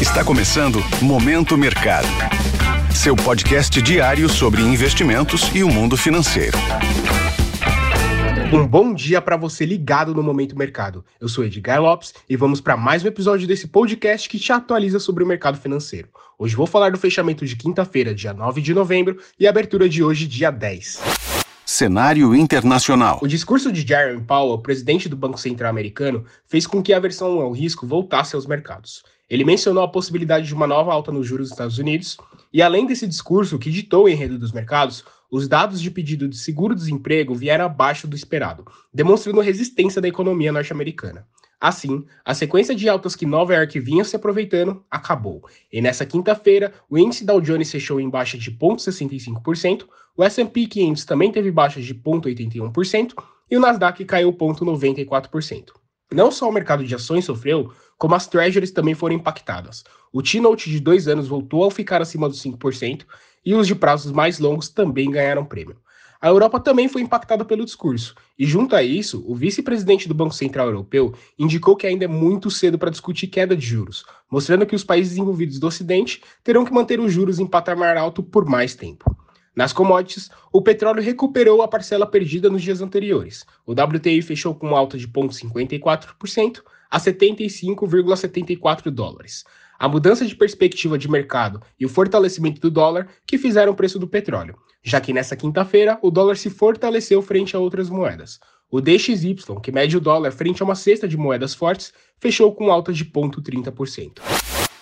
Está começando Momento Mercado. Seu podcast diário sobre investimentos e o mundo financeiro. Um bom dia para você ligado no Momento Mercado. Eu sou Edgar Lopes e vamos para mais um episódio desse podcast que te atualiza sobre o mercado financeiro. Hoje vou falar do fechamento de quinta-feira, dia 9 de novembro, e a abertura de hoje, dia 10. Cenário internacional. O discurso de Jeremy Powell, presidente do Banco Central americano, fez com que a aversão ao risco voltasse aos mercados. Ele mencionou a possibilidade de uma nova alta nos juros dos Estados Unidos, e além desse discurso que ditou o enredo dos mercados, os dados de pedido de seguro-desemprego vieram abaixo do esperado, demonstrando resistência da economia norte-americana. Assim, a sequência de altas que Nova York vinha se aproveitando acabou. E nessa quinta-feira, o índice Dow Jones fechou em baixa de 0,65%, o S&P 500 também teve baixa de 0,81% e o Nasdaq caiu 0,94%. Não só o mercado de ações sofreu, como as treasuries também foram impactadas. O T-Note de dois anos voltou a ficar acima dos 5% e os de prazos mais longos também ganharam prêmio. A Europa também foi impactada pelo discurso, e junto a isso, o vice-presidente do Banco Central Europeu indicou que ainda é muito cedo para discutir queda de juros, mostrando que os países envolvidos do Ocidente terão que manter os juros em patamar alto por mais tempo. Nas commodities, o petróleo recuperou a parcela perdida nos dias anteriores. O WTI fechou com alta de 0,54% a 75,74 dólares. A mudança de perspectiva de mercado e o fortalecimento do dólar que fizeram o preço do petróleo já que nessa quinta-feira o dólar se fortaleceu frente a outras moedas. O DXY, que mede o dólar frente a uma cesta de moedas fortes, fechou com alta de 0,30%.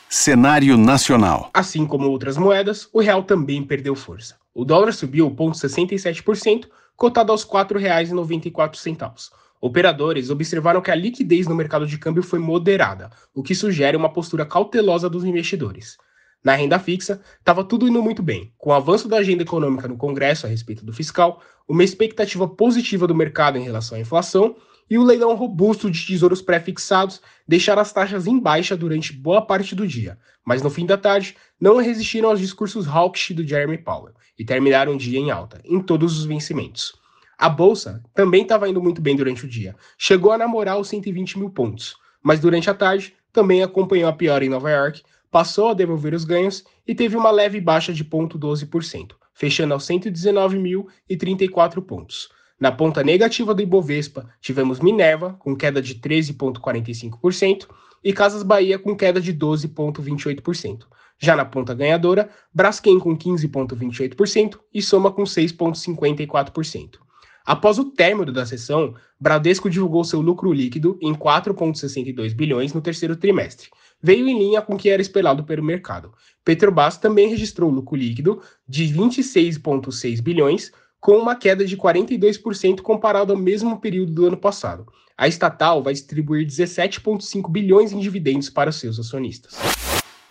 Cenário nacional. Assim como outras moedas, o real também perdeu força. O dólar subiu 0,67%, cotado aos R$ 4,94. Operadores observaram que a liquidez no mercado de câmbio foi moderada, o que sugere uma postura cautelosa dos investidores. Na renda fixa, estava tudo indo muito bem. Com o avanço da agenda econômica no Congresso a respeito do fiscal, uma expectativa positiva do mercado em relação à inflação e o leilão robusto de tesouros pré-fixados deixaram as taxas em baixa durante boa parte do dia, mas no fim da tarde não resistiram aos discursos hawkish do Jeremy Powell e terminaram o dia em alta, em todos os vencimentos. A bolsa também estava indo muito bem durante o dia, chegou a namorar os 120 mil pontos, mas durante a tarde também acompanhou a piora em Nova York, passou a devolver os ganhos e teve uma leve baixa de 0,12%, fechando aos 119.034 pontos. Na ponta negativa do Ibovespa, tivemos Minerva, com queda de 13,45%, e Casas Bahia, com queda de 12,28%. Já na ponta ganhadora, Braskem, com 15,28% e Soma, com 6,54%. Após o término da sessão, Bradesco divulgou seu lucro líquido em 4,62 bilhões no terceiro trimestre. Veio em linha com o que era esperado pelo mercado. Petrobras também registrou lucro líquido de 26,6 bilhões, com uma queda de 42% comparado ao mesmo período do ano passado. A estatal vai distribuir 17,5 bilhões em dividendos para seus acionistas.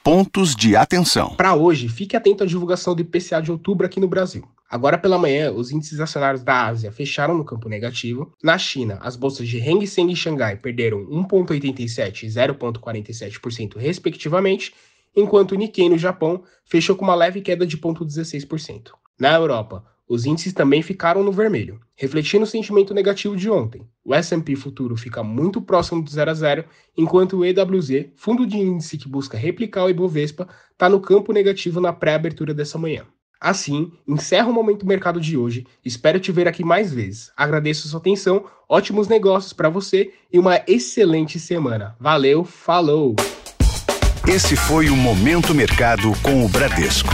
Pontos de atenção. Para hoje, fique atento à divulgação do IPCA de outubro aqui no Brasil. Agora pela manhã, os índices acionários da Ásia fecharam no campo negativo. Na China, as bolsas de Hang Seng e Xangai perderam 1,87% e 0,47% respectivamente, enquanto o Nikkei no Japão fechou com uma leve queda de 0,16%. Na Europa, os índices também ficaram no vermelho, refletindo o sentimento negativo de ontem. O S&P futuro fica muito próximo do 0 a 0, enquanto o EWZ, fundo de índice que busca replicar o Ibovespa, está no campo negativo na pré-abertura dessa manhã. Assim, encerro o Momento Mercado de hoje. Espero te ver aqui mais vezes. Agradeço sua atenção, ótimos negócios para você e uma excelente semana. Valeu, falou! Esse foi o Momento Mercado com o Bradesco.